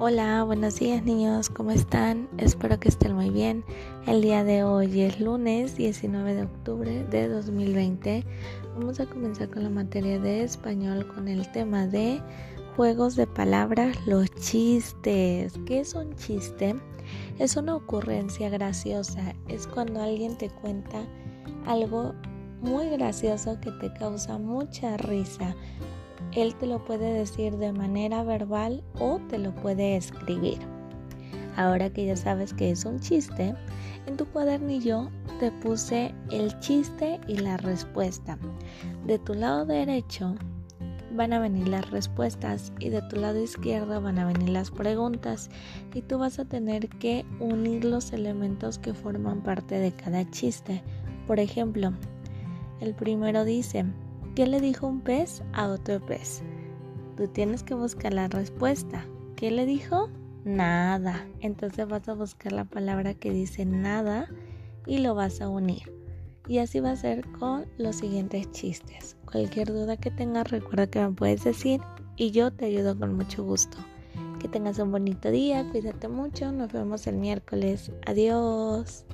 Hola, buenos días niños, ¿cómo están? Espero que estén muy bien. El día de hoy es lunes 19 de octubre de 2020. Vamos a comenzar con la materia de español con el tema de juegos de palabras, los chistes. ¿Qué es un chiste? Es una ocurrencia graciosa, es cuando alguien te cuenta algo muy gracioso que te causa mucha risa él te lo puede decir de manera verbal o te lo puede escribir. Ahora que ya sabes que es un chiste, en tu cuadernillo te puse el chiste y la respuesta. De tu lado derecho van a venir las respuestas y de tu lado izquierdo van a venir las preguntas y tú vas a tener que unir los elementos que forman parte de cada chiste. Por ejemplo, el primero dice, ¿Qué le dijo un pez a otro pez? Tú tienes que buscar la respuesta. ¿Qué le dijo? Nada. Entonces vas a buscar la palabra que dice nada y lo vas a unir. Y así va a ser con los siguientes chistes. Cualquier duda que tengas, recuerda que me puedes decir y yo te ayudo con mucho gusto. Que tengas un bonito día, cuídate mucho, nos vemos el miércoles. Adiós.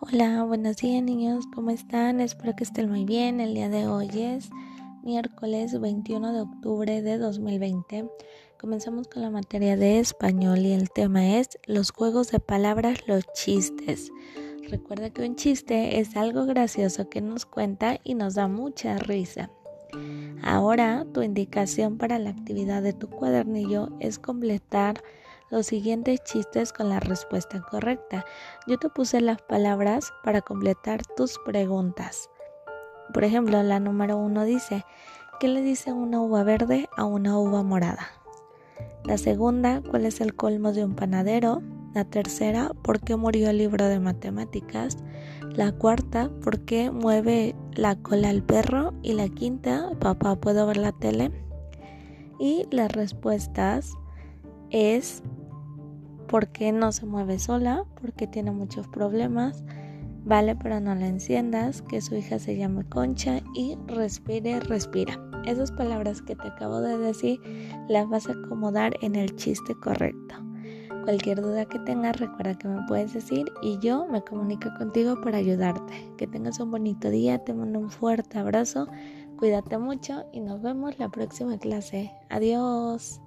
Hola, buenos días niños, ¿cómo están? Espero que estén muy bien. El día de hoy es miércoles 21 de octubre de 2020. Comenzamos con la materia de español y el tema es los juegos de palabras, los chistes. Recuerda que un chiste es algo gracioso que nos cuenta y nos da mucha risa. Ahora tu indicación para la actividad de tu cuadernillo es completar los siguientes chistes con la respuesta correcta. Yo te puse las palabras para completar tus preguntas. Por ejemplo, la número uno dice, ¿qué le dice una uva verde a una uva morada? La segunda, ¿cuál es el colmo de un panadero? La tercera, ¿por qué murió el libro de matemáticas? La cuarta, ¿por qué mueve la cola el perro? Y la quinta, papá, ¿puedo ver la tele? Y las respuestas es porque no se mueve sola, porque tiene muchos problemas, vale, pero no la enciendas, que su hija se llame Concha y respire, respira. Esas palabras que te acabo de decir las vas a acomodar en el chiste correcto. Cualquier duda que tengas, recuerda que me puedes decir y yo me comunico contigo para ayudarte. Que tengas un bonito día, te mando un fuerte abrazo, cuídate mucho y nos vemos la próxima clase. Adiós.